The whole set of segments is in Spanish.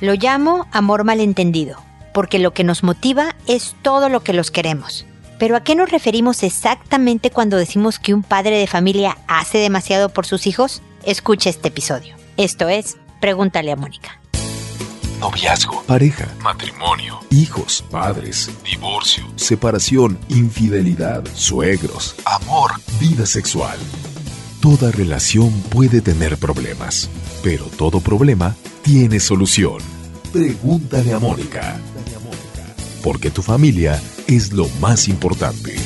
Lo llamo amor malentendido, porque lo que nos motiva es todo lo que los queremos. Pero ¿a qué nos referimos exactamente cuando decimos que un padre de familia hace demasiado por sus hijos? Escucha este episodio. Esto es, pregúntale a Mónica. Noviazgo, pareja, matrimonio, hijos, padres, divorcio, separación, infidelidad, suegros, amor, vida sexual. Toda relación puede tener problemas, pero todo problema tiene solución. Pregúntale a Mónica. Porque tu familia es lo más importante.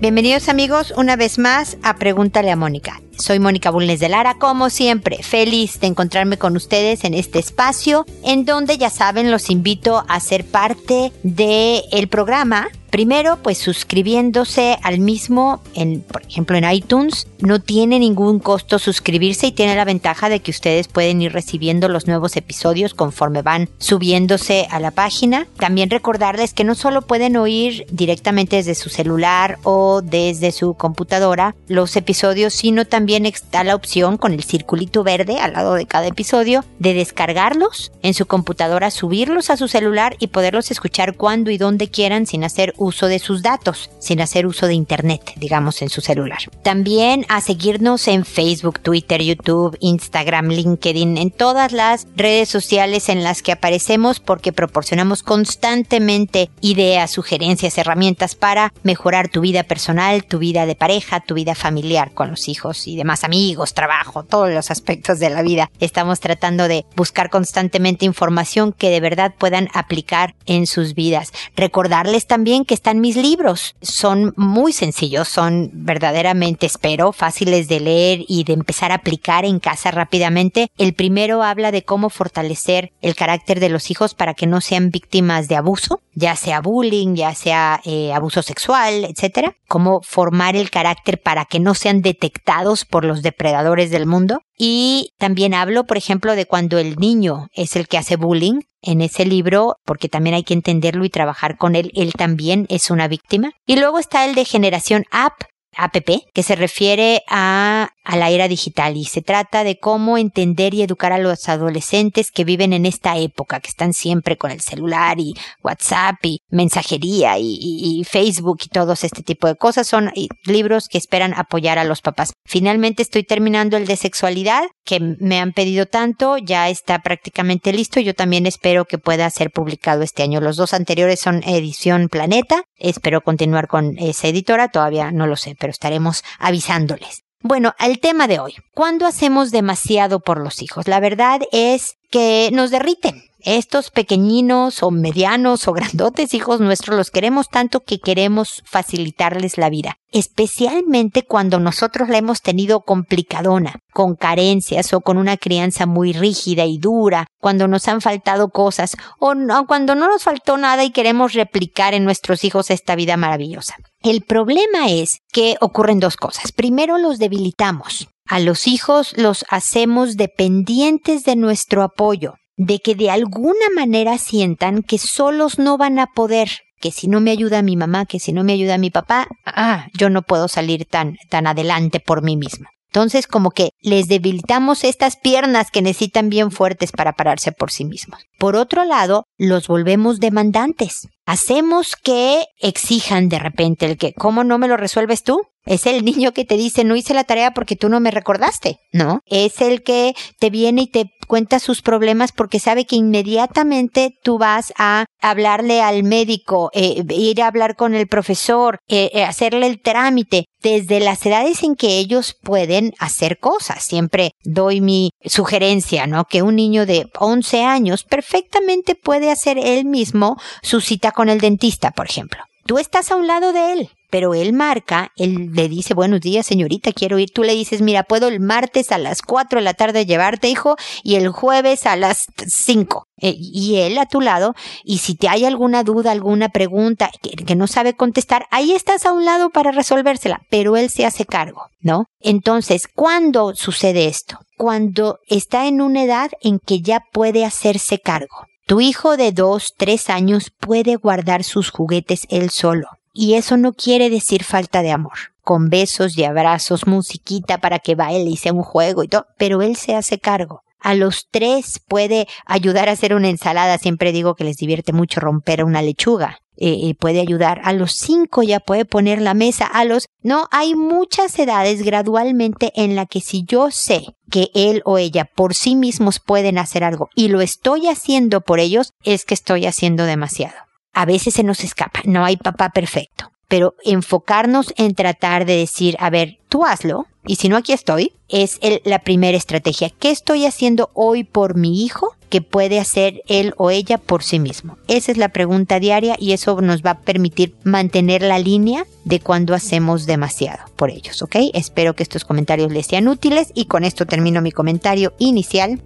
Bienvenidos amigos una vez más a Pregúntale a Mónica. Soy Mónica Bulnes de Lara, como siempre, feliz de encontrarme con ustedes en este espacio, en donde ya saben, los invito a ser parte del el programa Primero, pues suscribiéndose al mismo, en, por ejemplo en iTunes, no tiene ningún costo suscribirse y tiene la ventaja de que ustedes pueden ir recibiendo los nuevos episodios conforme van subiéndose a la página. También recordarles que no solo pueden oír directamente desde su celular o desde su computadora los episodios, sino también está la opción con el circulito verde al lado de cada episodio de descargarlos en su computadora, subirlos a su celular y poderlos escuchar cuando y donde quieran sin hacer uso de sus datos, sin hacer uso de Internet, digamos, en su celular. También a seguirnos en Facebook, Twitter, YouTube, Instagram, LinkedIn, en todas las redes sociales en las que aparecemos porque proporcionamos constantemente ideas, sugerencias, herramientas para mejorar tu vida personal, tu vida de pareja, tu vida familiar con los hijos y demás amigos, trabajo, todos los aspectos de la vida. Estamos tratando de buscar constantemente información que de verdad puedan aplicar en sus vidas. Recordarles también que están mis libros. Son muy sencillos, son verdaderamente, espero, fáciles de leer y de empezar a aplicar en casa rápidamente. El primero habla de cómo fortalecer el carácter de los hijos para que no sean víctimas de abuso, ya sea bullying, ya sea eh, abuso sexual, etcétera. Cómo formar el carácter para que no sean detectados por los depredadores del mundo. Y también hablo, por ejemplo, de cuando el niño es el que hace bullying, en ese libro, porque también hay que entenderlo y trabajar con él, él también es una víctima. Y luego está el de generación app, APP, que se refiere a, a, la era digital y se trata de cómo entender y educar a los adolescentes que viven en esta época, que están siempre con el celular y WhatsApp y mensajería y, Facebook y todos este tipo de cosas. Son libros que esperan apoyar a los papás. Finalmente estoy terminando el de sexualidad, que me han pedido tanto, ya está prácticamente listo. Yo también espero que pueda ser publicado este año. Los dos anteriores son edición Planeta. Espero continuar con esa editora, todavía no lo sé, pero estaremos avisándoles. Bueno, al tema de hoy. ¿Cuándo hacemos demasiado por los hijos? La verdad es que nos derriten. Estos pequeñinos o medianos o grandotes hijos nuestros los queremos tanto que queremos facilitarles la vida, especialmente cuando nosotros la hemos tenido complicadona, con carencias o con una crianza muy rígida y dura, cuando nos han faltado cosas o cuando no nos faltó nada y queremos replicar en nuestros hijos esta vida maravillosa. El problema es que ocurren dos cosas. Primero los debilitamos. A los hijos los hacemos dependientes de nuestro apoyo de que de alguna manera sientan que solos no van a poder, que si no me ayuda mi mamá, que si no me ayuda mi papá, ah, yo no puedo salir tan, tan adelante por mí misma. Entonces, como que les debilitamos estas piernas que necesitan bien fuertes para pararse por sí mismos. Por otro lado, los volvemos demandantes. Hacemos que exijan de repente el que, ¿cómo no me lo resuelves tú? Es el niño que te dice, no hice la tarea porque tú no me recordaste, ¿no? Es el que te viene y te cuenta sus problemas porque sabe que inmediatamente tú vas a hablarle al médico, eh, ir a hablar con el profesor, eh, eh, hacerle el trámite, desde las edades en que ellos pueden hacer cosas. Siempre doy mi sugerencia, ¿no? Que un niño de 11 años perfectamente puede hacer él mismo su cita con el dentista, por ejemplo. Tú estás a un lado de él, pero él marca, él le dice, buenos días señorita, quiero ir. Tú le dices, mira, puedo el martes a las 4 de la tarde llevarte, hijo, y el jueves a las 5. Eh, y él a tu lado, y si te hay alguna duda, alguna pregunta que, que no sabe contestar, ahí estás a un lado para resolvérsela, pero él se hace cargo, ¿no? Entonces, ¿cuándo sucede esto? Cuando está en una edad en que ya puede hacerse cargo. Tu hijo de dos, tres años puede guardar sus juguetes él solo Y eso no quiere decir falta de amor. Con besos y abrazos, musiquita para que baile y sea un juego y todo, pero él se hace cargo. A los tres puede ayudar a hacer una ensalada. Siempre digo que les divierte mucho romper una lechuga. Eh, puede ayudar. A los cinco ya puede poner la mesa. A los, no, hay muchas edades gradualmente en la que si yo sé que él o ella por sí mismos pueden hacer algo y lo estoy haciendo por ellos, es que estoy haciendo demasiado. A veces se nos escapa. No hay papá perfecto pero enfocarnos en tratar de decir, a ver, tú hazlo, y si no aquí estoy, es la primera estrategia. ¿Qué estoy haciendo hoy por mi hijo que puede hacer él o ella por sí mismo? Esa es la pregunta diaria y eso nos va a permitir mantener la línea de cuando hacemos demasiado por ellos, ¿ok? Espero que estos comentarios les sean útiles y con esto termino mi comentario inicial.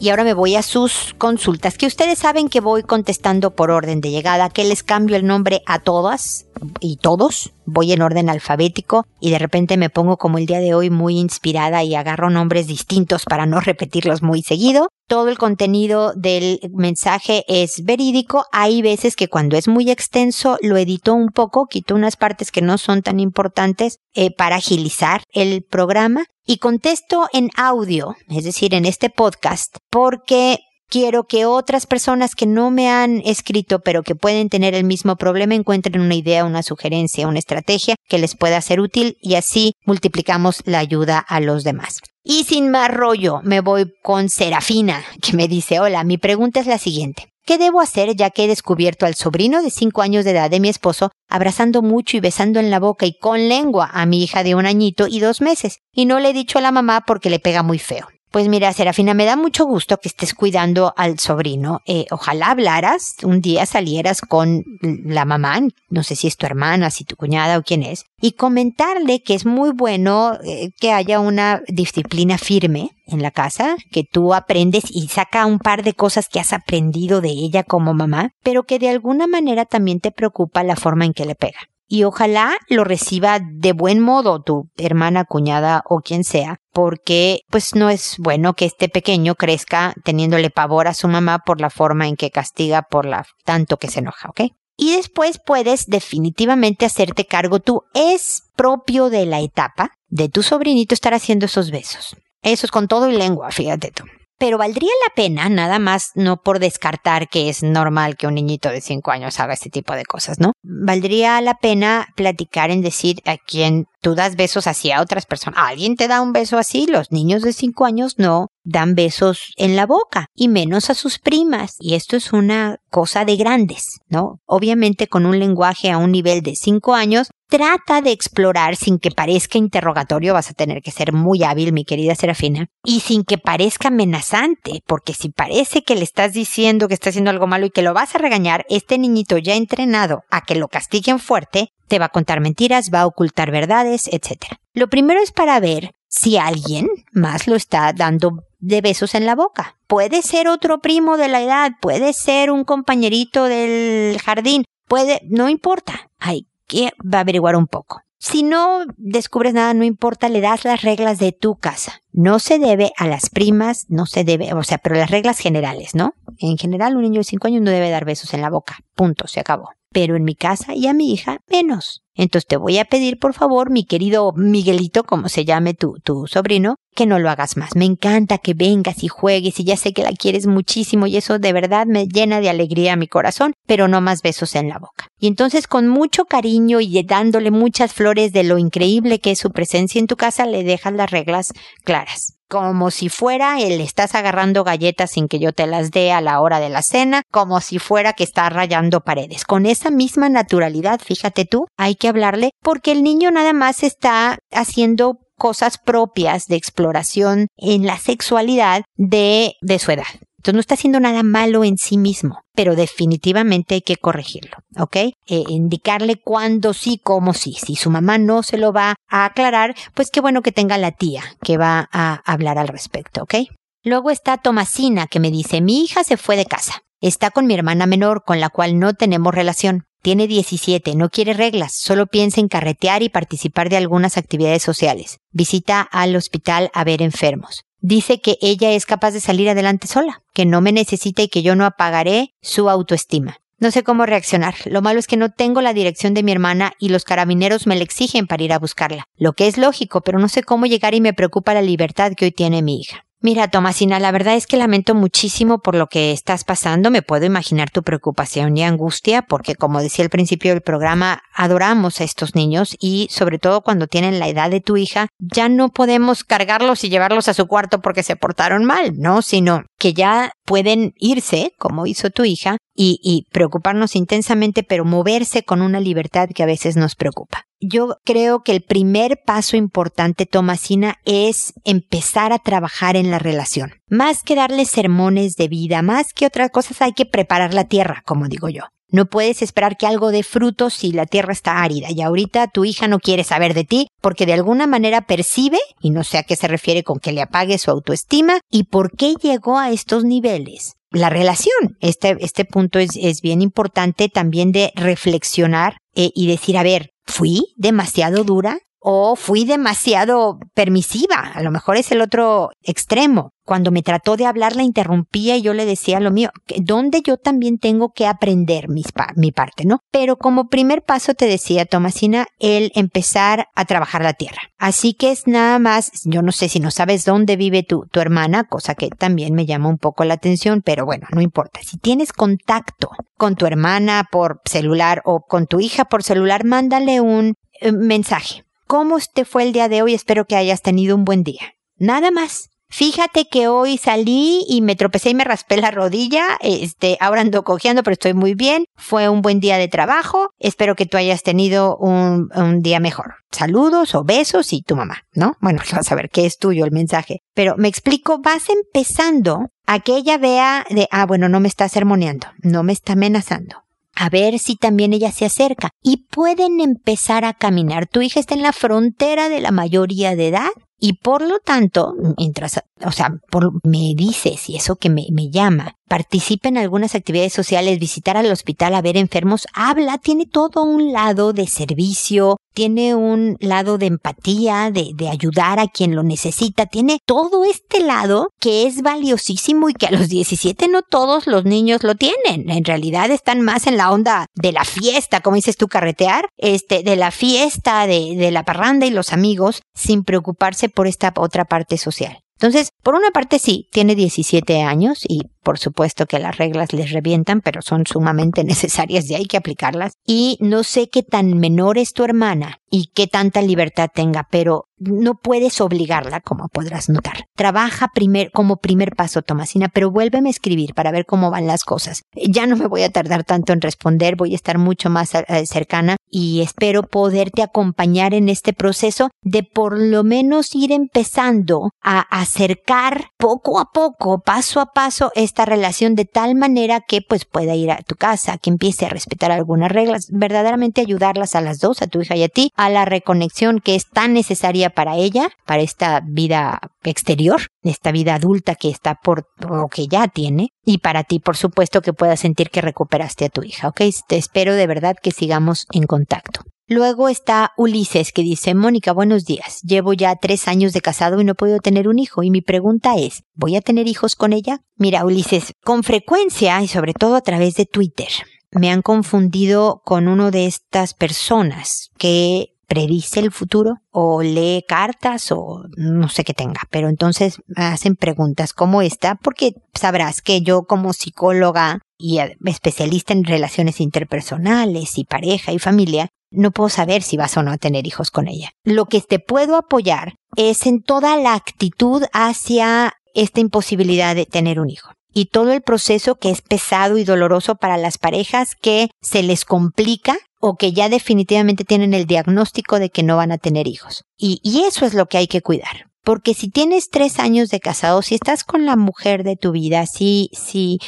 Y ahora me voy a sus consultas, que ustedes saben que voy contestando por orden de llegada, que les cambio el nombre a todas y todos, voy en orden alfabético y de repente me pongo como el día de hoy muy inspirada y agarro nombres distintos para no repetirlos muy seguido. Todo el contenido del mensaje es verídico. Hay veces que cuando es muy extenso lo edito un poco, quito unas partes que no son tan importantes eh, para agilizar el programa y contesto en audio, es decir, en este podcast, porque quiero que otras personas que no me han escrito pero que pueden tener el mismo problema encuentren una idea, una sugerencia, una estrategia que les pueda ser útil y así multiplicamos la ayuda a los demás. Y sin más rollo, me voy con Serafina, que me dice, hola, mi pregunta es la siguiente. ¿Qué debo hacer ya que he descubierto al sobrino de cinco años de edad de mi esposo abrazando mucho y besando en la boca y con lengua a mi hija de un añito y dos meses? Y no le he dicho a la mamá porque le pega muy feo. Pues mira, Serafina, me da mucho gusto que estés cuidando al sobrino. Eh, ojalá hablaras, un día salieras con la mamá, no sé si es tu hermana, si tu cuñada o quién es, y comentarle que es muy bueno eh, que haya una disciplina firme en la casa, que tú aprendes y saca un par de cosas que has aprendido de ella como mamá, pero que de alguna manera también te preocupa la forma en que le pega y ojalá lo reciba de buen modo tu hermana, cuñada o quien sea, porque pues no es bueno que este pequeño crezca teniéndole pavor a su mamá por la forma en que castiga por la tanto que se enoja, ¿ok? Y después puedes definitivamente hacerte cargo tú. Es propio de la etapa de tu sobrinito estar haciendo esos besos. Eso es con todo y lengua, fíjate tú. Pero valdría la pena, nada más, no por descartar que es normal que un niñito de 5 años haga este tipo de cosas, ¿no? Valdría la pena platicar en decir a quien tú das besos así a otras personas. ¿Alguien te da un beso así? Los niños de 5 años no dan besos en la boca y menos a sus primas. Y esto es una cosa de grandes, ¿no? Obviamente con un lenguaje a un nivel de 5 años trata de explorar sin que parezca interrogatorio, vas a tener que ser muy hábil, mi querida Serafina, y sin que parezca amenazante, porque si parece que le estás diciendo que está haciendo algo malo y que lo vas a regañar, este niñito ya entrenado a que lo castiguen fuerte, te va a contar mentiras, va a ocultar verdades, etc. Lo primero es para ver si alguien más lo está dando de besos en la boca. Puede ser otro primo de la edad, puede ser un compañerito del jardín, puede, no importa. Hay que va a averiguar un poco. Si no descubres nada, no importa, le das las reglas de tu casa. No se debe a las primas, no se debe, o sea, pero las reglas generales, ¿no? En general, un niño de 5 años no debe dar besos en la boca. Punto, se acabó. Pero en mi casa y a mi hija, menos. Entonces te voy a pedir, por favor, mi querido Miguelito, como se llame tu, tu sobrino, que no lo hagas más. Me encanta que vengas y juegues y ya sé que la quieres muchísimo y eso de verdad me llena de alegría mi corazón, pero no más besos en la boca. Y entonces con mucho cariño y dándole muchas flores de lo increíble que es su presencia en tu casa, le dejas las reglas claras como si fuera el estás agarrando galletas sin que yo te las dé a la hora de la cena, como si fuera que estás rayando paredes. Con esa misma naturalidad, fíjate tú, hay que hablarle porque el niño nada más está haciendo cosas propias de exploración en la sexualidad de, de su edad. Entonces no está haciendo nada malo en sí mismo, pero definitivamente hay que corregirlo, ¿ok? Eh, indicarle cuándo sí, cómo sí. Si su mamá no se lo va a aclarar, pues qué bueno que tenga la tía que va a hablar al respecto, ¿ok? Luego está Tomasina que me dice, mi hija se fue de casa. Está con mi hermana menor, con la cual no tenemos relación. Tiene 17, no quiere reglas, solo piensa en carretear y participar de algunas actividades sociales. Visita al hospital a ver enfermos. Dice que ella es capaz de salir adelante sola, que no me necesita y que yo no apagaré su autoestima. No sé cómo reaccionar. Lo malo es que no tengo la dirección de mi hermana y los carabineros me la exigen para ir a buscarla. Lo que es lógico, pero no sé cómo llegar y me preocupa la libertad que hoy tiene mi hija. Mira, Tomasina, la verdad es que lamento muchísimo por lo que estás pasando. Me puedo imaginar tu preocupación y angustia porque, como decía al principio del programa, adoramos a estos niños y, sobre todo cuando tienen la edad de tu hija, ya no podemos cargarlos y llevarlos a su cuarto porque se portaron mal, ¿no? Sino que ya pueden irse, como hizo tu hija, y, y preocuparnos intensamente, pero moverse con una libertad que a veces nos preocupa yo creo que el primer paso importante, Tomasina, es empezar a trabajar en la relación. Más que darle sermones de vida, más que otras cosas, hay que preparar la tierra, como digo yo. No puedes esperar que algo dé frutos si la tierra está árida y ahorita tu hija no quiere saber de ti porque de alguna manera percibe, y no sé a qué se refiere con que le apague su autoestima, y por qué llegó a estos niveles. La relación. Este, este punto es, es bien importante también de reflexionar eh, y decir, a ver, ¿Fui demasiado dura? ¿O fui demasiado permisiva? A lo mejor es el otro extremo. Cuando me trató de hablar la interrumpía y yo le decía lo mío, donde yo también tengo que aprender mi parte, ¿no? Pero como primer paso te decía, Tomasina, el empezar a trabajar la tierra. Así que es nada más, yo no sé si no sabes dónde vive tu, tu hermana, cosa que también me llama un poco la atención, pero bueno, no importa. Si tienes contacto con tu hermana por celular o con tu hija por celular, mándale un eh, mensaje. ¿Cómo te fue el día de hoy? Espero que hayas tenido un buen día. Nada más. Fíjate que hoy salí y me tropecé y me raspé la rodilla. Este, ahora ando cojeando, pero estoy muy bien. Fue un buen día de trabajo. Espero que tú hayas tenido un, un día mejor. Saludos o besos y tu mamá, ¿no? Bueno, vas a ver qué es tuyo el mensaje. Pero me explico, vas empezando a que ella vea de, ah, bueno, no me está sermoneando, no me está amenazando a ver si también ella se acerca y pueden empezar a caminar. Tu hija está en la frontera de la mayoría de edad y por lo tanto, mientras, o sea, por, me dices y eso que me, me llama, participa en algunas actividades sociales, visitar al hospital a ver enfermos, habla, tiene todo un lado de servicio, tiene un lado de empatía, de, de, ayudar a quien lo necesita, tiene todo este lado que es valiosísimo y que a los 17 no todos los niños lo tienen. En realidad están más en la onda de la fiesta, como dices tú, carretear, este, de la fiesta, de, de la parranda y los amigos, sin preocuparse por esta otra parte social. Entonces, por una parte sí, tiene 17 años y por supuesto que las reglas les revientan, pero son sumamente necesarias y hay que aplicarlas. Y no sé qué tan menor es tu hermana y qué tanta libertad tenga, pero no puedes obligarla, como podrás notar. Trabaja primer, como primer paso, Tomasina, pero vuélveme a escribir para ver cómo van las cosas. Ya no me voy a tardar tanto en responder, voy a estar mucho más eh, cercana y espero poderte acompañar en este proceso de por lo menos ir empezando a acercar poco a poco, paso a paso, esta relación de tal manera que pues pueda ir a tu casa, que empiece a respetar algunas reglas, verdaderamente ayudarlas a las dos, a tu hija y a ti, a la reconexión que es tan necesaria para ella, para esta vida exterior, esta vida adulta que está por lo que ya tiene, y para ti, por supuesto, que puedas sentir que recuperaste a tu hija, ¿ok? Te espero de verdad que sigamos en contacto. Luego está Ulises que dice, Mónica, buenos días. Llevo ya tres años de casado y no podido tener un hijo y mi pregunta es, ¿voy a tener hijos con ella? Mira, Ulises, con frecuencia y sobre todo a través de Twitter, me han confundido con uno de estas personas que predice el futuro o lee cartas o no sé qué tenga, pero entonces hacen preguntas como esta porque sabrás que yo como psicóloga y especialista en relaciones interpersonales y pareja y familia, no puedo saber si vas o no a tener hijos con ella. Lo que te puedo apoyar es en toda la actitud hacia esta imposibilidad de tener un hijo y todo el proceso que es pesado y doloroso para las parejas que se les complica o que ya definitivamente tienen el diagnóstico de que no van a tener hijos. Y, eso es lo que hay que cuidar. Porque si tienes tres años de casado, si estás con la mujer de tu vida, si, si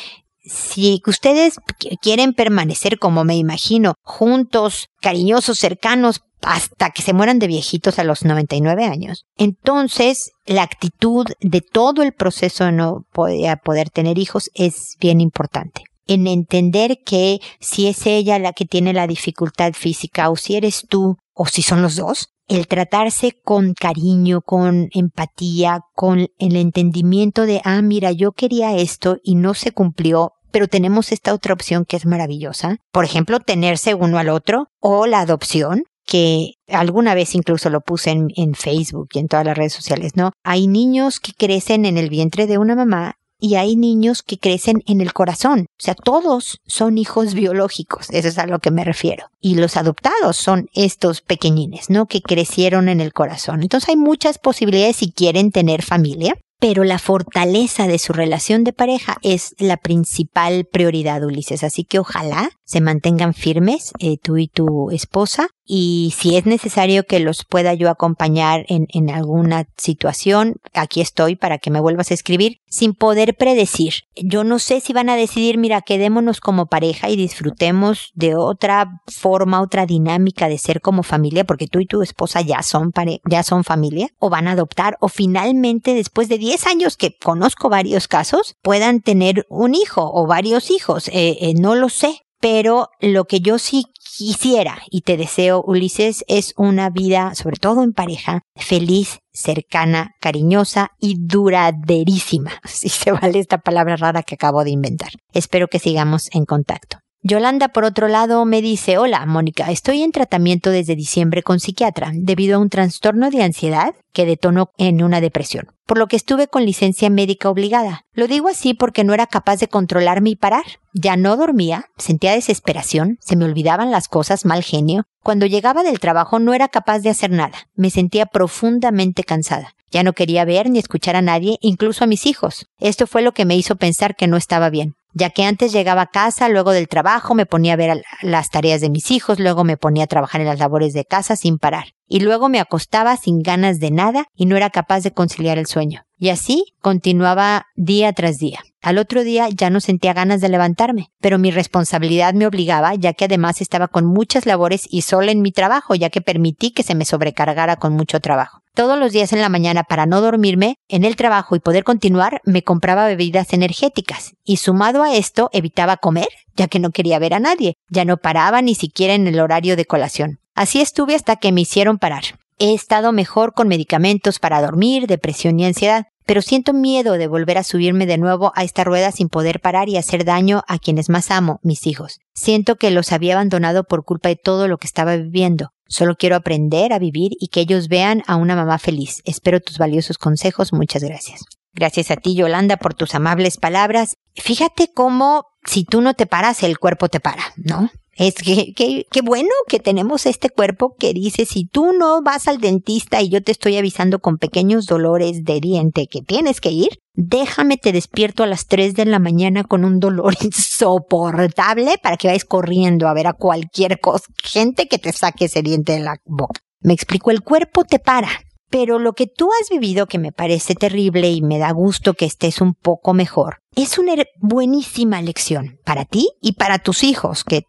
si ustedes quieren permanecer, como me imagino, juntos, cariñosos, cercanos, hasta que se mueran de viejitos a los 99 años, entonces la actitud de todo el proceso de no poder, poder tener hijos es bien importante. En entender que si es ella la que tiene la dificultad física o si eres tú o si son los dos, el tratarse con cariño, con empatía, con el entendimiento de, ah, mira, yo quería esto y no se cumplió, pero tenemos esta otra opción que es maravillosa. Por ejemplo, tenerse uno al otro o la adopción que alguna vez incluso lo puse en, en, Facebook y en todas las redes sociales, ¿no? Hay niños que crecen en el vientre de una mamá y hay niños que crecen en el corazón. O sea, todos son hijos biológicos, eso es a lo que me refiero. Y los adoptados son estos pequeñines, ¿no? Que crecieron en el corazón. Entonces hay muchas posibilidades si quieren tener familia pero la fortaleza de su relación de pareja es la principal prioridad, Ulises. Así que ojalá se mantengan firmes, eh, tú y tu esposa, y si es necesario que los pueda yo acompañar en, en alguna situación, aquí estoy para que me vuelvas a escribir, sin poder predecir. Yo no sé si van a decidir, mira, quedémonos como pareja y disfrutemos de otra forma, otra dinámica de ser como familia, porque tú y tu esposa ya son ya son familia, o van a adoptar, o finalmente después de 10 años que conozco varios casos, puedan tener un hijo o varios hijos, eh, eh, no lo sé. Pero lo que yo sí quisiera y te deseo, Ulises, es una vida, sobre todo en pareja, feliz, cercana, cariñosa y duraderísima, si se vale esta palabra rara que acabo de inventar. Espero que sigamos en contacto. Yolanda, por otro lado, me dice, hola, Mónica, estoy en tratamiento desde diciembre con psiquiatra debido a un trastorno de ansiedad que detonó en una depresión, por lo que estuve con licencia médica obligada. Lo digo así porque no era capaz de controlarme y parar. Ya no dormía, sentía desesperación, se me olvidaban las cosas, mal genio. Cuando llegaba del trabajo no era capaz de hacer nada, me sentía profundamente cansada. Ya no quería ver ni escuchar a nadie, incluso a mis hijos. Esto fue lo que me hizo pensar que no estaba bien ya que antes llegaba a casa, luego del trabajo me ponía a ver las tareas de mis hijos, luego me ponía a trabajar en las labores de casa sin parar, y luego me acostaba sin ganas de nada y no era capaz de conciliar el sueño. Y así continuaba día tras día. Al otro día ya no sentía ganas de levantarme, pero mi responsabilidad me obligaba, ya que además estaba con muchas labores y sola en mi trabajo, ya que permití que se me sobrecargara con mucho trabajo. Todos los días en la mañana para no dormirme en el trabajo y poder continuar me compraba bebidas energéticas y sumado a esto evitaba comer ya que no quería ver a nadie, ya no paraba ni siquiera en el horario de colación. Así estuve hasta que me hicieron parar. He estado mejor con medicamentos para dormir, depresión y ansiedad, pero siento miedo de volver a subirme de nuevo a esta rueda sin poder parar y hacer daño a quienes más amo, mis hijos. Siento que los había abandonado por culpa de todo lo que estaba viviendo. Solo quiero aprender a vivir y que ellos vean a una mamá feliz. Espero tus valiosos consejos. Muchas gracias. Gracias a ti, Yolanda, por tus amables palabras. Fíjate cómo si tú no te paras, el cuerpo te para, ¿no? Es que, qué bueno que tenemos este cuerpo que dice, si tú no vas al dentista y yo te estoy avisando con pequeños dolores de diente que tienes que ir, déjame te despierto a las 3 de la mañana con un dolor insoportable para que vayas corriendo a ver a cualquier cosa, gente que te saque ese diente de la boca. Me explico, el cuerpo te para. Pero lo que tú has vivido, que me parece terrible y me da gusto que estés un poco mejor, es una buenísima lección para ti y para tus hijos, que,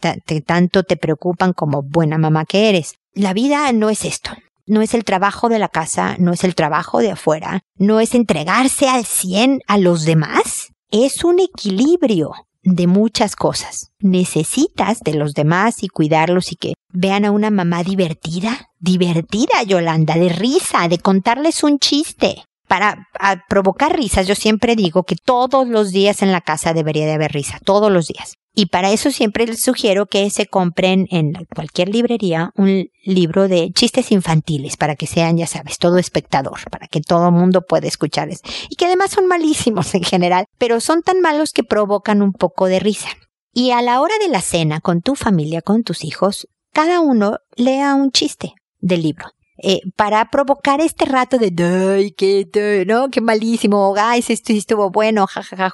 tanto te preocupan como buena mamá que eres. La vida no es esto. No es el trabajo de la casa, no es el trabajo de afuera, no es entregarse al cien a los demás. Es un equilibrio de muchas cosas. Necesitas de los demás y cuidarlos y que vean a una mamá divertida, divertida, Yolanda, de risa, de contarles un chiste. Para provocar risas, yo siempre digo que todos los días en la casa debería de haber risa, todos los días. Y para eso siempre les sugiero que se compren en cualquier librería un libro de chistes infantiles para que sean, ya sabes, todo espectador, para que todo mundo pueda escucharles. Y que además son malísimos en general, pero son tan malos que provocan un poco de risa. Y a la hora de la cena con tu familia, con tus hijos, cada uno lea un chiste del libro. Eh, para provocar este rato de ay, qué, no, qué malísimo, ay, esto estuvo bueno, jajaja,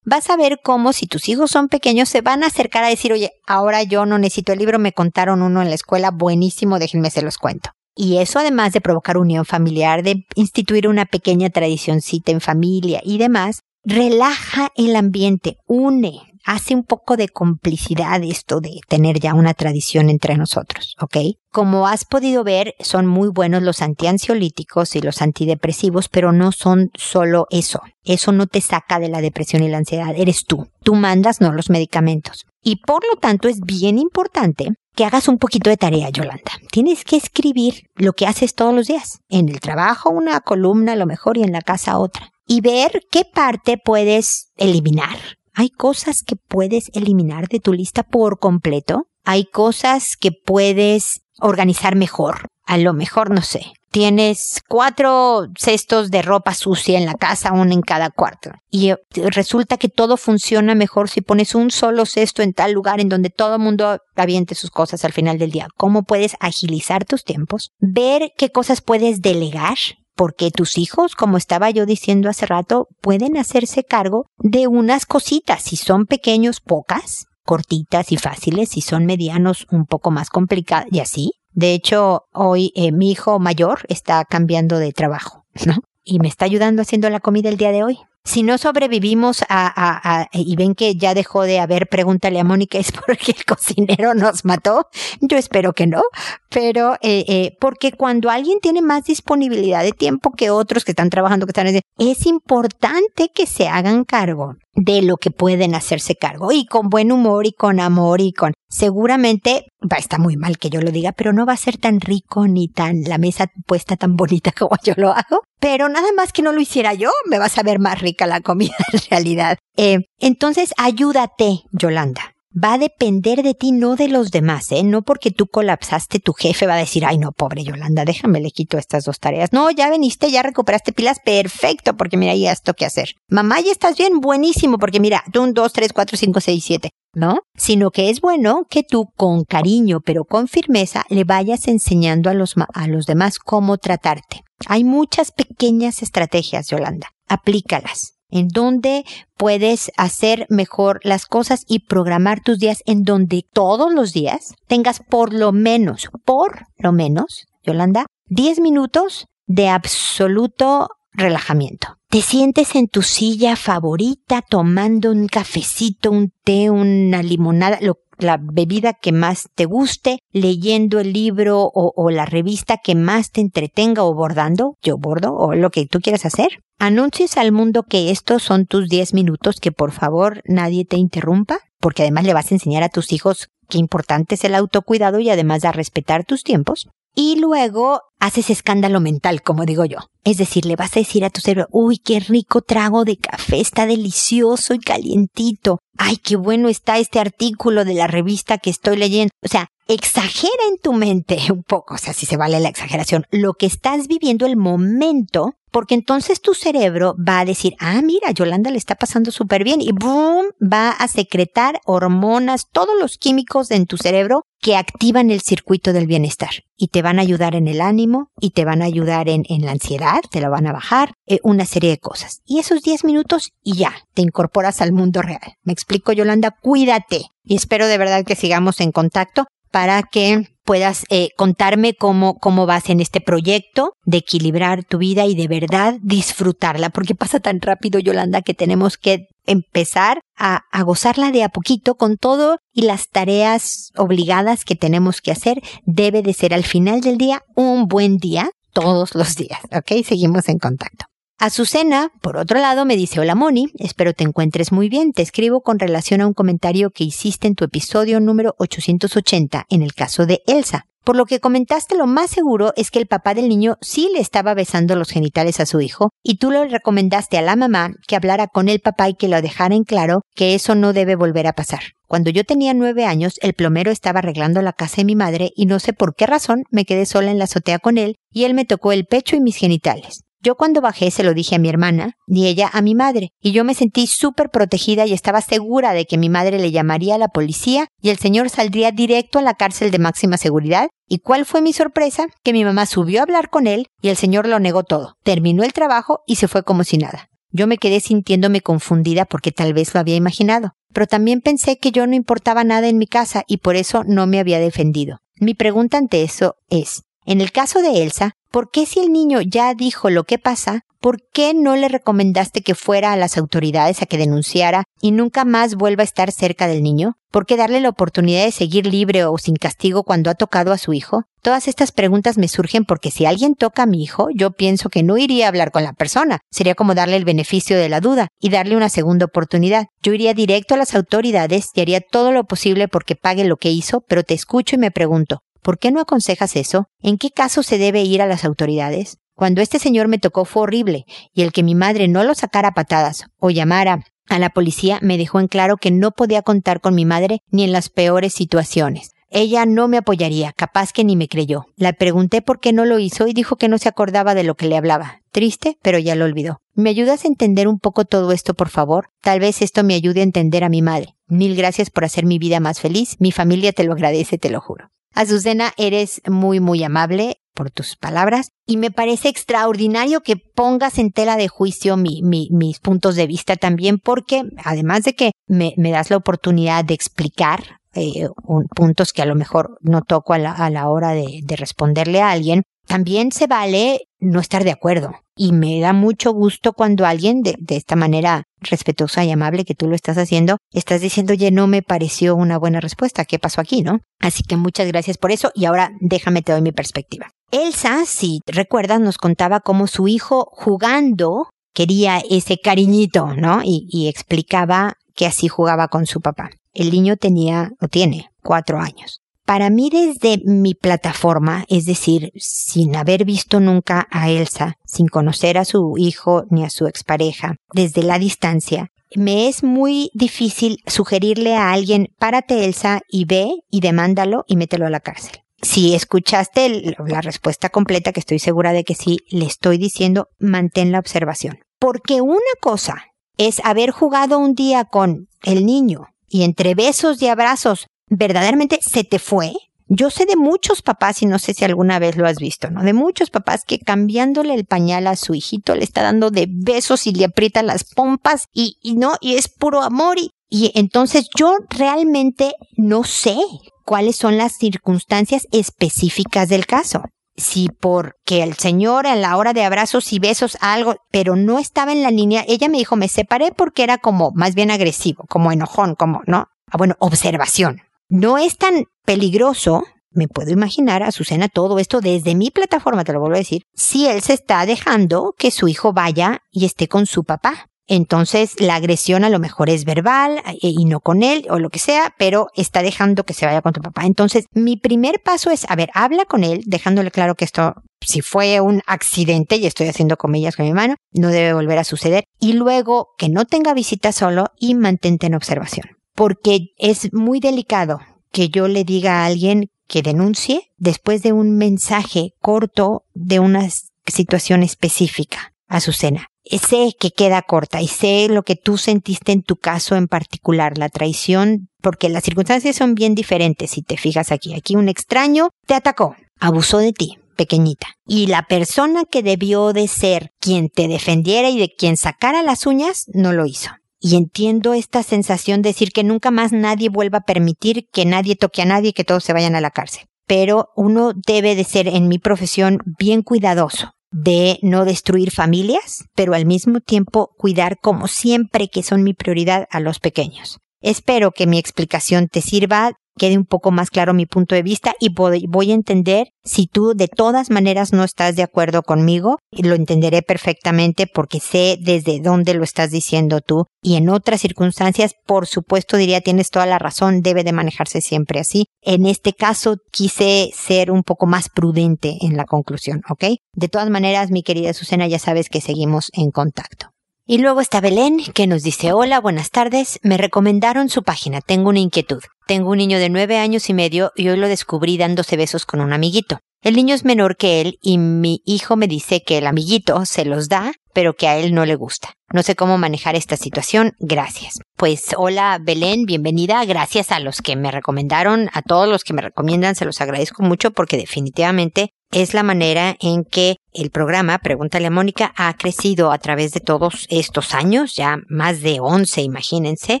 Vas a ver cómo si tus hijos son pequeños se van a acercar a decir, oye, ahora yo no necesito el libro, me contaron uno en la escuela, buenísimo, déjenme se los cuento. Y eso además de provocar unión familiar, de instituir una pequeña tradicioncita en familia y demás, relaja el ambiente, une, hace un poco de complicidad esto de tener ya una tradición entre nosotros, ¿ok? Como has podido ver, son muy buenos los antiansiolíticos y los antidepresivos, pero no son solo eso. Eso no te saca de la depresión y la ansiedad, eres tú. Tú mandas, no los medicamentos. Y por lo tanto es bien importante que hagas un poquito de tarea, Yolanda. Tienes que escribir lo que haces todos los días. En el trabajo una columna a lo mejor y en la casa otra. Y ver qué parte puedes eliminar Hay cosas que puedes eliminar de tu lista por completo. Hay cosas que puedes organizar mejor. A lo mejor, no sé, tienes cuatro cestos de ropa sucia en la casa, uno en cada cuarto. Y eh, resulta que todo funciona mejor si pones un solo cesto en tal lugar en donde todo el mundo aviente sus cosas al final del día. ¿Cómo puedes agilizar tus tiempos? Ver qué cosas puedes delegar porque tus hijos, como estaba yo diciendo hace rato, pueden hacerse cargo de unas cositas. Si son pequeños, pocas, cortitas y fáciles. Si son medianos, un poco más complicadas y así. De hecho, hoy eh, mi hijo mayor está cambiando de trabajo, ¿no? Y me está ayudando haciendo la comida el día de hoy. Si no sobrevivimos a, y ven que ya dejó de haber, pregúntale a Mónica, es porque el cocinero nos mató. Yo espero que no, pero eh, eh, porque cuando alguien tiene más disponibilidad de tiempo que otros que están trabajando, que están, es importante que se hagan cargo de lo que pueden hacerse cargo y con buen humor y con amor y con seguramente va a estar muy mal que yo lo diga, pero no va a ser tan rico ni tan la mesa puesta tan bonita como yo lo hago. Pero nada más que no lo hiciera yo, me va a saber más la comida en realidad. Eh, entonces ayúdate, Yolanda va a depender de ti, no de los demás, ¿eh? No porque tú colapsaste, tu jefe va a decir, ay, no, pobre Yolanda, déjame, le quito estas dos tareas. No, ya veniste, ya recuperaste pilas, perfecto, porque mira, ya esto que hacer. Mamá, ya estás bien, buenísimo, porque mira, un, dos, tres, cuatro, cinco, seis, siete. ¿No? Sino que es bueno que tú con cariño pero con firmeza le vayas enseñando a los, a los demás cómo tratarte. Hay muchas pequeñas estrategias, Yolanda. Aplícalas en donde puedes hacer mejor las cosas y programar tus días en donde todos los días tengas por lo menos, por lo menos, Yolanda, 10 minutos de absoluto relajamiento. Te sientes en tu silla favorita tomando un cafecito, un té, una limonada, la bebida que más te guste, leyendo el libro o, o, la revista que más te entretenga o bordando, yo bordo, o lo que tú quieras hacer. Anuncies al mundo que estos son tus 10 minutos, que por favor nadie te interrumpa, porque además le vas a enseñar a tus hijos qué importante es el autocuidado y además a respetar tus tiempos. Y luego haces escándalo mental, como digo yo. Es decir, le vas a decir a tu cerebro, uy, qué rico trago de café, está delicioso y calientito. Ay, qué bueno está este artículo de la revista que estoy leyendo. O sea, exagera en tu mente un poco, o sea, si se vale la exageración, lo que estás viviendo el momento porque entonces tu cerebro va a decir, ah, mira, Yolanda le está pasando súper bien y boom, va a secretar hormonas, todos los químicos en tu cerebro que activan el circuito del bienestar y te van a ayudar en el ánimo y te van a ayudar en, la ansiedad, te lo van a bajar, eh, una serie de cosas. Y esos 10 minutos y ya, te incorporas al mundo real. Me explico, Yolanda, cuídate y espero de verdad que sigamos en contacto para que puedas eh, contarme cómo, cómo vas en este proyecto de equilibrar tu vida y de verdad disfrutarla, porque pasa tan rápido, Yolanda, que tenemos que empezar a, a, gozarla de a poquito con todo y las tareas obligadas que tenemos que hacer. Debe de ser al final del día un buen día todos los días, ¿ok? Seguimos en contacto. Azucena, por otro lado, me dice, hola Moni, espero te encuentres muy bien. Te escribo con relación a un comentario que hiciste en tu episodio número 880 en el caso de Elsa. Por lo que comentaste, lo más seguro es que el papá del niño sí le estaba besando los genitales a su hijo y tú le recomendaste a la mamá que hablara con el papá y que lo dejara en claro que eso no debe volver a pasar. Cuando yo tenía nueve años, el plomero estaba arreglando la casa de mi madre y no sé por qué razón me quedé sola en la azotea con él y él me tocó el pecho y mis genitales. Yo cuando bajé se lo dije a mi hermana y ella a mi madre, y yo me sentí súper protegida y estaba segura de que mi madre le llamaría a la policía y el señor saldría directo a la cárcel de máxima seguridad. ¿Y cuál fue mi sorpresa? Que mi mamá subió a hablar con él y el señor lo negó todo. Terminó el trabajo y se fue como si nada. Yo me quedé sintiéndome confundida porque tal vez lo había imaginado, pero también pensé que yo no importaba nada en mi casa y por eso no me había defendido. Mi pregunta ante eso es, en el caso de Elsa, ¿por qué si el niño ya dijo lo que pasa, ¿por qué no le recomendaste que fuera a las autoridades a que denunciara y nunca más vuelva a estar cerca del niño? ¿Por qué darle la oportunidad de seguir libre o sin castigo cuando ha tocado a su hijo? Todas estas preguntas me surgen porque si alguien toca a mi hijo, yo pienso que no iría a hablar con la persona. Sería como darle el beneficio de la duda y darle una segunda oportunidad. Yo iría directo a las autoridades y haría todo lo posible porque pague lo que hizo, pero te escucho y me pregunto, ¿Por qué no aconsejas eso? ¿En qué caso se debe ir a las autoridades? Cuando este señor me tocó fue horrible, y el que mi madre no lo sacara a patadas o llamara a la policía me dejó en claro que no podía contar con mi madre ni en las peores situaciones. Ella no me apoyaría, capaz que ni me creyó. La pregunté por qué no lo hizo y dijo que no se acordaba de lo que le hablaba. Triste, pero ya lo olvidó. ¿Me ayudas a entender un poco todo esto, por favor? Tal vez esto me ayude a entender a mi madre. Mil gracias por hacer mi vida más feliz. Mi familia te lo agradece, te lo juro. Azucena, eres muy, muy amable por tus palabras y me parece extraordinario que pongas en tela de juicio mis puntos de vista también porque además de que me, das la oportunidad de explicar eh, puntos que a lo mejor no toco a la, hora de, de responderle a alguien, también se vale no estar de acuerdo. Y me da mucho gusto cuando alguien de, esta manera respetuosa y amable que tú lo estás haciendo, estás diciendo, oye, no me pareció una buena respuesta. ¿Qué pasó aquí, no? Así que muchas gracias por eso y ahora déjame te doy mi perspectiva. Elsa, si recuerdas, nos contaba cómo su hijo jugando quería ese cariñito, ¿no? Y explicaba que así jugaba con su papá. El niño tenía o tiene cuatro años. Para mí desde mi plataforma, es decir, sin haber visto nunca a Elsa, sin conocer a su hijo ni a su expareja, desde la distancia, me es muy difícil sugerirle a alguien, párate Elsa y ve y demándalo y mételo a la cárcel. Si escuchaste la respuesta completa, que estoy segura de que sí, le estoy diciendo, mantén la observación. Porque una cosa es haber jugado un día con el niño y entre besos y abrazos verdaderamente se te fue. Yo sé de muchos papás, y no sé si alguna vez lo has visto, ¿no? De muchos papás que cambiándole el pañal a su hijito le está dando de besos y le aprieta las pompas y, y no, y es puro amor. Y, y entonces yo realmente no sé cuáles son las circunstancias específicas del caso. Si porque el señor a la hora de abrazos y besos algo, pero no estaba en la línea, ella me dijo, me separé porque era como más bien agresivo, como enojón, como, ¿no? Ah, bueno, observación. No es tan peligroso, me puedo imaginar, Azucena, todo esto desde mi plataforma, te lo vuelvo a decir, si él se está dejando que su hijo vaya y esté con su papá. Entonces la agresión a lo mejor es verbal eh, y no con él o lo que sea, pero está dejando que se vaya con tu papá. Entonces mi primer paso es, a ver, habla con él, dejándole claro que esto, si fue un accidente, y estoy haciendo comillas con mi mano, no debe volver a suceder. Y luego que no tenga visita solo y mantente en observación porque es muy delicado que yo le diga a alguien que denuncie después de un mensaje corto de una situación específica. Azucena, sé que queda corta y sé lo que tú sentiste en tu caso en particular, la traición, porque las circunstancias son bien diferentes si te fijas aquí. Aquí un extraño te atacó, abusó de ti, pequeñita. Y la persona que debió de ser quien te defendiera y de quien sacara las uñas, no lo hizo y entiendo esta sensación de decir que nunca más nadie vuelva a permitir que nadie toque a nadie y que todos se vayan a la cárcel. Pero uno debe de ser en mi profesión bien cuidadoso de no destruir familias, pero al mismo tiempo cuidar como siempre que son mi prioridad a los pequeños. Espero que mi explicación te sirva quede un poco más claro mi punto de vista y voy a entender si tú de todas maneras no estás de acuerdo conmigo, lo entenderé perfectamente porque sé desde dónde lo estás diciendo tú y en otras circunstancias, por supuesto, diría tienes toda la razón, debe de manejarse siempre así. En este caso quise ser un poco más prudente en la conclusión, ¿ok? De todas maneras, mi querida Susana, ya sabes que seguimos en contacto. Y luego está Belén, que nos dice, hola, buenas tardes, me recomendaron su página, tengo una inquietud. Tengo un niño de nueve años y medio y hoy lo descubrí dándose besos con un amiguito. El niño es menor que él y mi hijo me dice que el amiguito se los da, pero que a él no le gusta. No sé cómo manejar esta situación. Gracias. Pues hola Belén, bienvenida. Gracias a los que me recomendaron, a todos los que me recomiendan, se los agradezco mucho porque definitivamente es la manera en que el programa Pregúntale a Mónica ha crecido a través de todos estos años, ya más de 11, imagínense,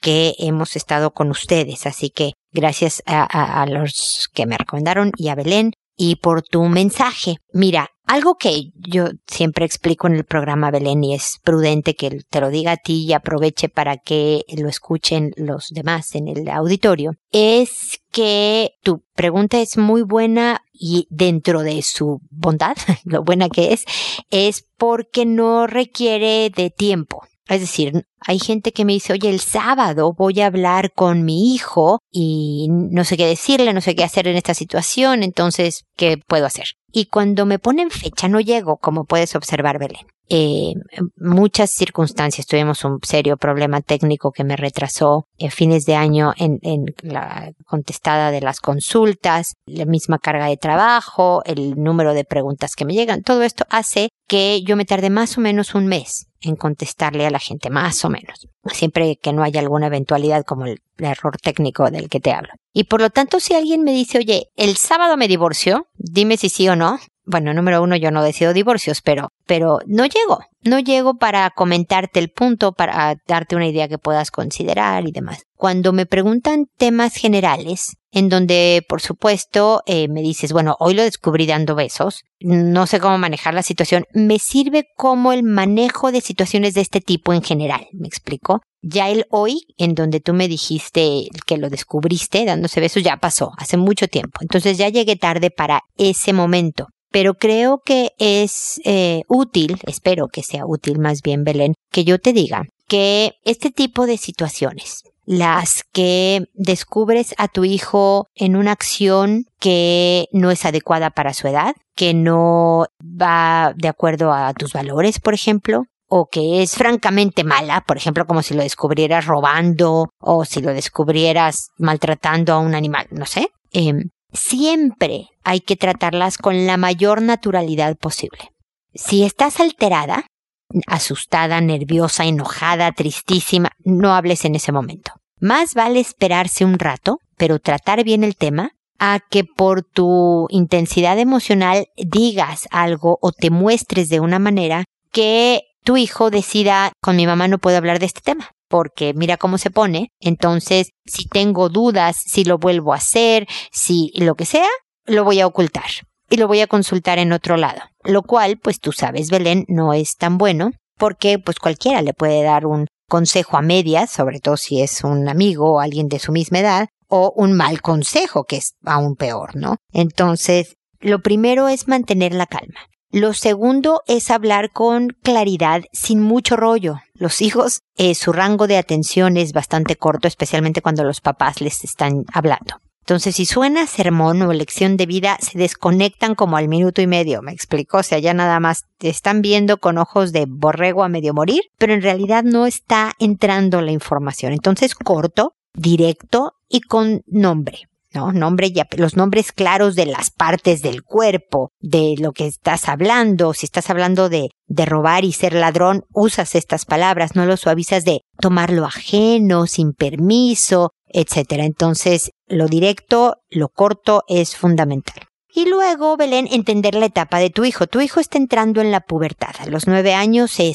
que hemos estado con ustedes. Así que gracias a, a, los que me recomendaron y a Belén y por tu mensaje. Mira, algo que yo siempre explico en el programa Belén y es prudente que te lo diga a ti y aproveche para que lo escuchen los demás en el auditorio, es que tu pregunta es muy buena y dentro de su bondad, lo buena que es, es porque no requiere de tiempo. Es decir, Hay gente que me dice, oye, el sábado voy a hablar con mi hijo y no sé qué decirle, no sé qué hacer en esta situación, entonces, ¿qué puedo hacer? Y cuando me ponen fecha no llego, como puedes observar, Belén eh, muchas circunstancias. Tuvimos un serio problema técnico que me retrasó a fines de año en, la contestada de las consultas, la misma carga de trabajo, el número de preguntas que me llegan. Todo esto hace que yo me tarde más o menos un mes en contestarle a la gente, más menos. Siempre que no haya alguna eventualidad como el, error técnico del que te hablo. Y por lo tanto, si alguien me dice, oye, el sábado me divorcio, dime si sí o no, bueno, número uno, yo no decido divorcios, pero, pero no llego, no llego para comentarte el punto, para darte una idea que puedas considerar y demás. Cuando me preguntan temas generales, en donde, por supuesto, eh, me dices, bueno, hoy lo descubrí dando besos, no sé cómo manejar la situación, me sirve como el manejo de situaciones de este tipo en general, ¿me explico? Ya el hoy, en donde tú me dijiste que lo descubriste dándose besos, ya pasó, hace mucho tiempo. Entonces ya llegué tarde para ese momento pero creo que es eh, útil, espero que sea útil más bien, Belén, que yo te diga que este tipo de situaciones, las que descubres a tu hijo en una acción que no es adecuada para su edad, que no va de acuerdo a tus valores, por ejemplo, o que es francamente mala, por ejemplo, como si lo descubrieras robando o si lo descubrieras maltratando a un animal, no sé, em, siempre hay que tratarlas con la mayor naturalidad posible. Si estás alterada, asustada, nerviosa, enojada, tristísima, no hables en ese momento. Más vale esperarse un rato, pero tratar bien el tema, a que por tu intensidad emocional digas algo o te muestres de una manera que tu hijo decida, con mi mamá no puedo hablar de este tema porque mira cómo se pone. Entonces, si tengo dudas, si lo vuelvo a hacer, si lo que sea, lo voy a ocultar y lo voy a consultar en otro lado. Lo cual, pues tú sabes, Belén, no es tan bueno porque pues cualquiera le puede dar un consejo a medias, sobre todo si es un amigo o alguien de su misma edad, o un mal consejo, que es aún peor, ¿no? Entonces, lo primero es mantener la calma. Lo segundo es hablar con claridad, sin mucho rollo. Los hijos, eh, su rango de atención es bastante corto, especialmente cuando los papás les están hablando. Entonces, si suena sermón o lección de vida, se desconectan como al minuto y medio, me explico, o sea, ya nada más te están viendo con ojos de borrego a medio morir, pero en realidad no está entrando la información. Entonces, corto, directo y con nombre. ¿no? Nombre y los nombres claros de las partes del cuerpo, de lo que estás hablando. Si estás hablando de, de robar y ser ladrón, usas estas palabras, no lo suavizas de tomarlo ajeno, sin permiso, etcétera. Entonces, lo directo, lo corto es fundamental. Y luego, Belén, entender la etapa de tu hijo. Tu hijo está entrando en la pubertad. A los nueve años se,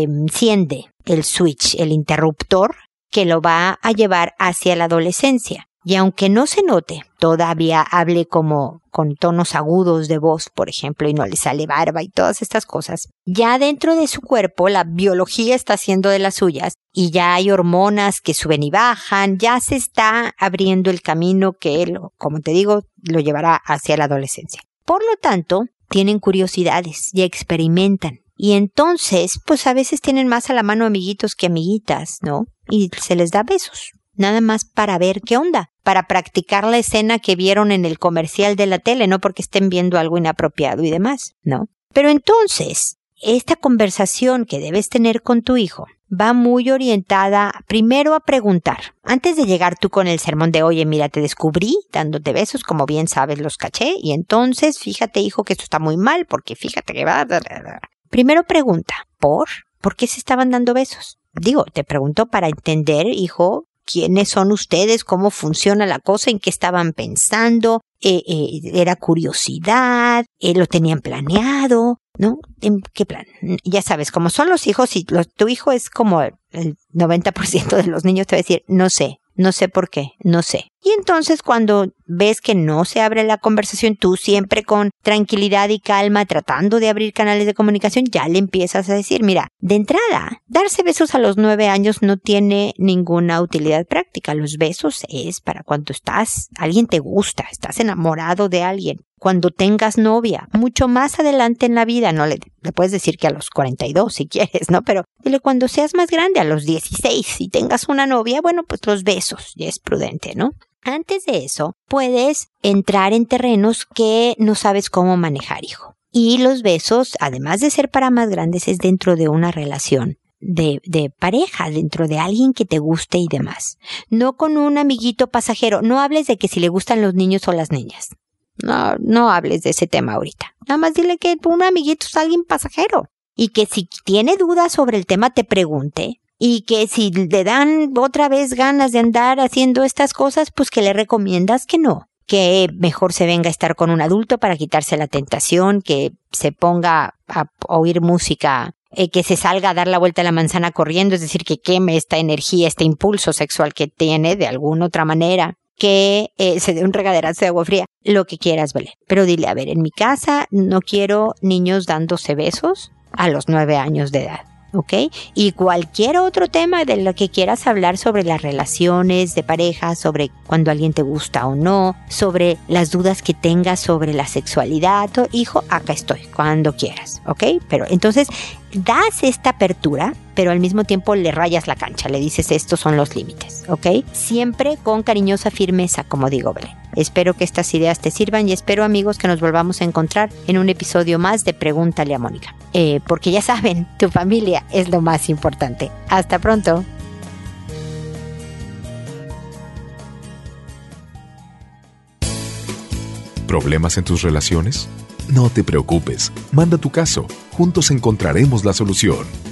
enciende el switch, el interruptor, que lo va a llevar hacia la adolescencia. Y aunque no se note, todavía hable como con tonos agudos de voz, por ejemplo, y no le sale barba y todas estas cosas, ya dentro de su cuerpo la biología está haciendo de las suyas y ya hay hormonas que suben y bajan, ya se está abriendo el camino que él, como te digo, lo llevará hacia la adolescencia. Por lo tanto, tienen curiosidades y experimentan. Y entonces, pues a veces tienen más a la mano amiguitos que amiguitas, ¿no? Y se les da besos nada más para ver qué onda, para practicar la escena que vieron en el comercial de la tele, no porque estén viendo algo inapropiado y demás, ¿no? Pero entonces, esta conversación que debes tener con tu hijo va muy orientada primero a preguntar. Antes de llegar tú con el sermón de, oye, mira, te descubrí dándote besos, como bien sabes, los caché, y entonces, fíjate, hijo, que esto está muy mal, porque fíjate que va... Primero pregunta, ¿por? ¿Por qué se estaban dando besos? Digo, te pregunto para entender, hijo, quiénes son ustedes, cómo funciona la cosa, en qué estaban pensando, eh, eh, era curiosidad, eh, lo tenían planeado, ¿no? ¿En qué plan? Ya sabes, como son los hijos y tu hijo es como el 90% de los niños te va a decir, no sé, no sé por qué, no sé. Y entonces cuando ves que no se abre la conversación, tú siempre con tranquilidad y calma, tratando de abrir canales de comunicación, ya le empiezas a decir, mira, de entrada, darse besos a los nueve años no tiene ninguna utilidad práctica. Los besos es para cuando estás, alguien te gusta, estás enamorado de alguien cuando tengas novia, mucho más adelante en la vida, no le, le, puedes decir que a los 42 si quieres, ¿no? Pero dile cuando seas más grande, a los 16, y tengas una novia, bueno, pues los besos, ya es prudente, ¿no? Antes de eso, puedes entrar en terrenos que no sabes cómo manejar, hijo. Y los besos, además de ser para más grandes, es dentro de una relación. De, de, pareja, dentro de alguien que te guste y demás. No con un amiguito pasajero. No hables de que si le gustan los niños o las niñas. No, no hables de ese tema ahorita. Nada más dile que un amiguito es alguien pasajero. Y que si tiene dudas sobre el tema te pregunte. Y que si le dan otra vez ganas de andar haciendo estas cosas, pues que le recomiendas que no. Que mejor se venga a estar con un adulto para quitarse la tentación, que se ponga a oír música eh, que se salga a dar la vuelta a la manzana corriendo, es decir, que queme esta energía, este impulso sexual que tiene de alguna otra manera, que eh, se dé un regaderazo de agua fría, lo que quieras, Belén. Pero dile, a ver, en mi casa no quiero niños dándose besos a los nueve años de edad. ¿Ok? Y cualquier otro tema de lo que quieras hablar sobre las relaciones de pareja, sobre cuando alguien te gusta o no, sobre las dudas que tengas sobre la sexualidad, hijo, acá estoy, cuando quieras, ¿ok? Pero entonces das esta apertura, pero al mismo tiempo le rayas la cancha, le dices estos son los límites, ¿ok? Siempre con cariñosa firmeza, como digo, Belén. Espero que estas ideas te sirvan y espero amigos que nos volvamos a encontrar en un episodio más de Pregúntale a Mónica. Eh, porque ya saben, tu familia es lo más importante. Hasta pronto. ¿Problemas en tus relaciones? No te preocupes, manda tu caso, juntos encontraremos la solución.